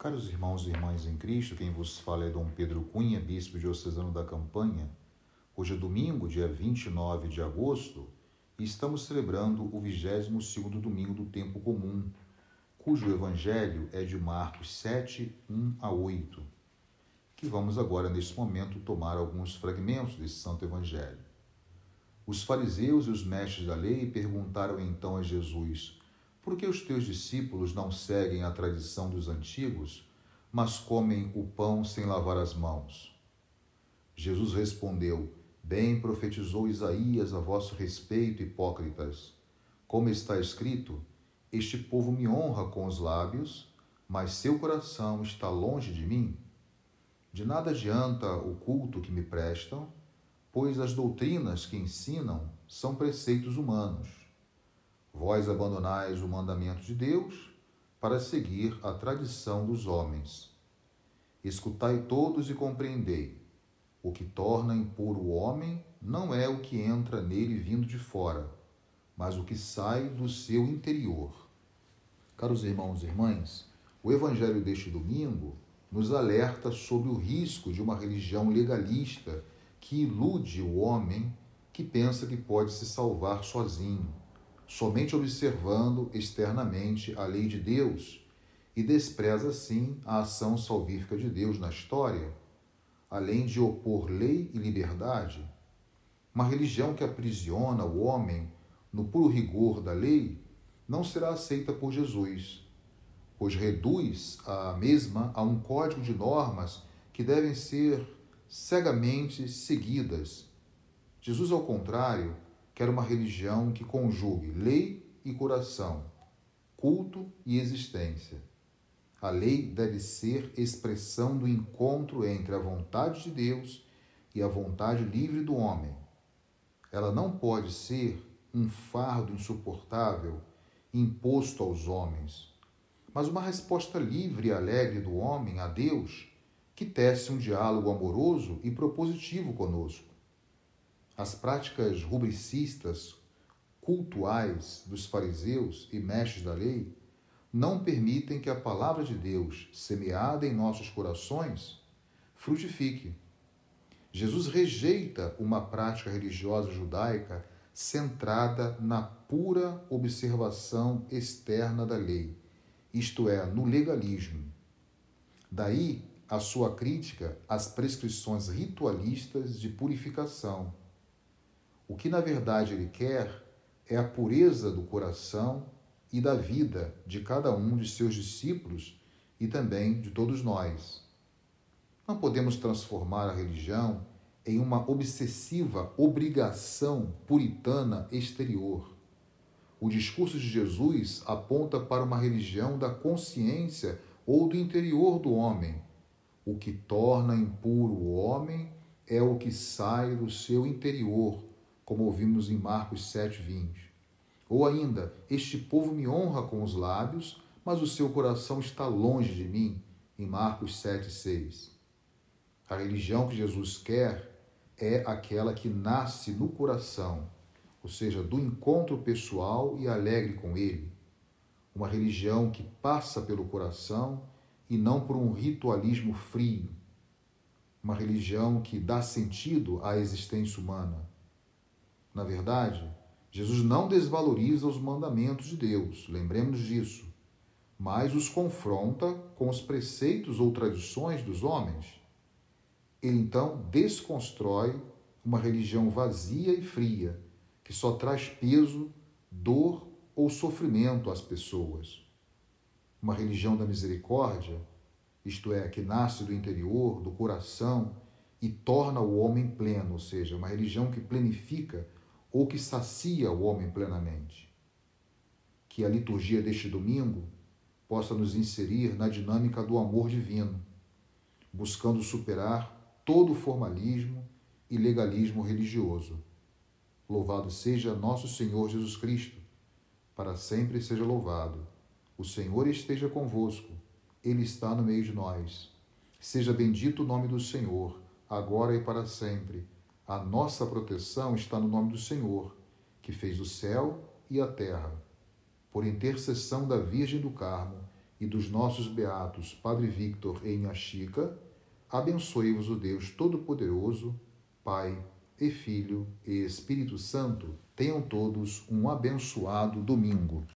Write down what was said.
Caros irmãos e irmãs em Cristo, quem vos fala é Dom Pedro Cunha, bispo diocesano da Campanha. Hoje é domingo, dia 29 de agosto, e estamos celebrando o 22º domingo do tempo comum, cujo evangelho é de Marcos 7, 1 a 8, que vamos agora, neste momento, tomar alguns fragmentos desse santo evangelho. Os fariseus e os mestres da lei perguntaram então a Jesus: por que os teus discípulos não seguem a tradição dos antigos, mas comem o pão sem lavar as mãos? Jesus respondeu: Bem profetizou Isaías a vosso respeito, hipócritas. Como está escrito: Este povo me honra com os lábios, mas seu coração está longe de mim. De nada adianta o culto que me prestam, pois as doutrinas que ensinam são preceitos humanos. Vós abandonais o mandamento de Deus para seguir a tradição dos homens. Escutai todos e compreendei. O que torna impuro o homem não é o que entra nele vindo de fora, mas o que sai do seu interior. Caros irmãos e irmãs, o evangelho deste domingo nos alerta sobre o risco de uma religião legalista que ilude o homem que pensa que pode se salvar sozinho somente observando externamente a lei de Deus e despreza, assim, a ação salvífica de Deus na história, além de opor lei e liberdade. Uma religião que aprisiona o homem no puro rigor da lei não será aceita por Jesus, pois reduz a mesma a um código de normas que devem ser cegamente seguidas. Jesus, ao contrário, quer uma religião que conjugue lei e coração, culto e existência. A lei deve ser expressão do encontro entre a vontade de Deus e a vontade livre do homem. Ela não pode ser um fardo insuportável imposto aos homens, mas uma resposta livre e alegre do homem a Deus que tece um diálogo amoroso e propositivo conosco. As práticas rubricistas, cultuais dos fariseus e mestres da lei não permitem que a palavra de Deus, semeada em nossos corações, frutifique. Jesus rejeita uma prática religiosa judaica centrada na pura observação externa da lei, isto é, no legalismo. Daí a sua crítica às prescrições ritualistas de purificação o que na verdade ele quer é a pureza do coração e da vida de cada um de seus discípulos e também de todos nós. Não podemos transformar a religião em uma obsessiva obrigação puritana exterior. O discurso de Jesus aponta para uma religião da consciência ou do interior do homem. O que torna impuro o homem é o que sai do seu interior, como ouvimos em Marcos 7:20. Ou ainda, este povo me honra com os lábios, mas o seu coração está longe de mim, em Marcos 7:6. A religião que Jesus quer é aquela que nasce no coração, ou seja, do encontro pessoal e alegre com ele. Uma religião que passa pelo coração e não por um ritualismo frio. Uma religião que dá sentido à existência humana na verdade, Jesus não desvaloriza os mandamentos de Deus, lembremos disso, mas os confronta com os preceitos ou tradições dos homens. Ele então desconstrói uma religião vazia e fria, que só traz peso, dor ou sofrimento às pessoas. Uma religião da misericórdia, isto é, que nasce do interior, do coração e torna o homem pleno, ou seja, uma religião que plenifica ou que sacia o homem plenamente. Que a liturgia deste domingo possa nos inserir na dinâmica do amor divino, buscando superar todo o formalismo e legalismo religioso. Louvado seja nosso Senhor Jesus Cristo, para sempre seja louvado. O Senhor esteja convosco, Ele está no meio de nós. Seja bendito o nome do Senhor, agora e para sempre. A nossa proteção está no nome do Senhor, que fez o céu e a terra. Por intercessão da Virgem do Carmo, e dos nossos beatos Padre Victor e Inhaxica, abençoe-vos o Deus Todo-Poderoso, Pai e Filho e Espírito Santo. Tenham todos um abençoado domingo.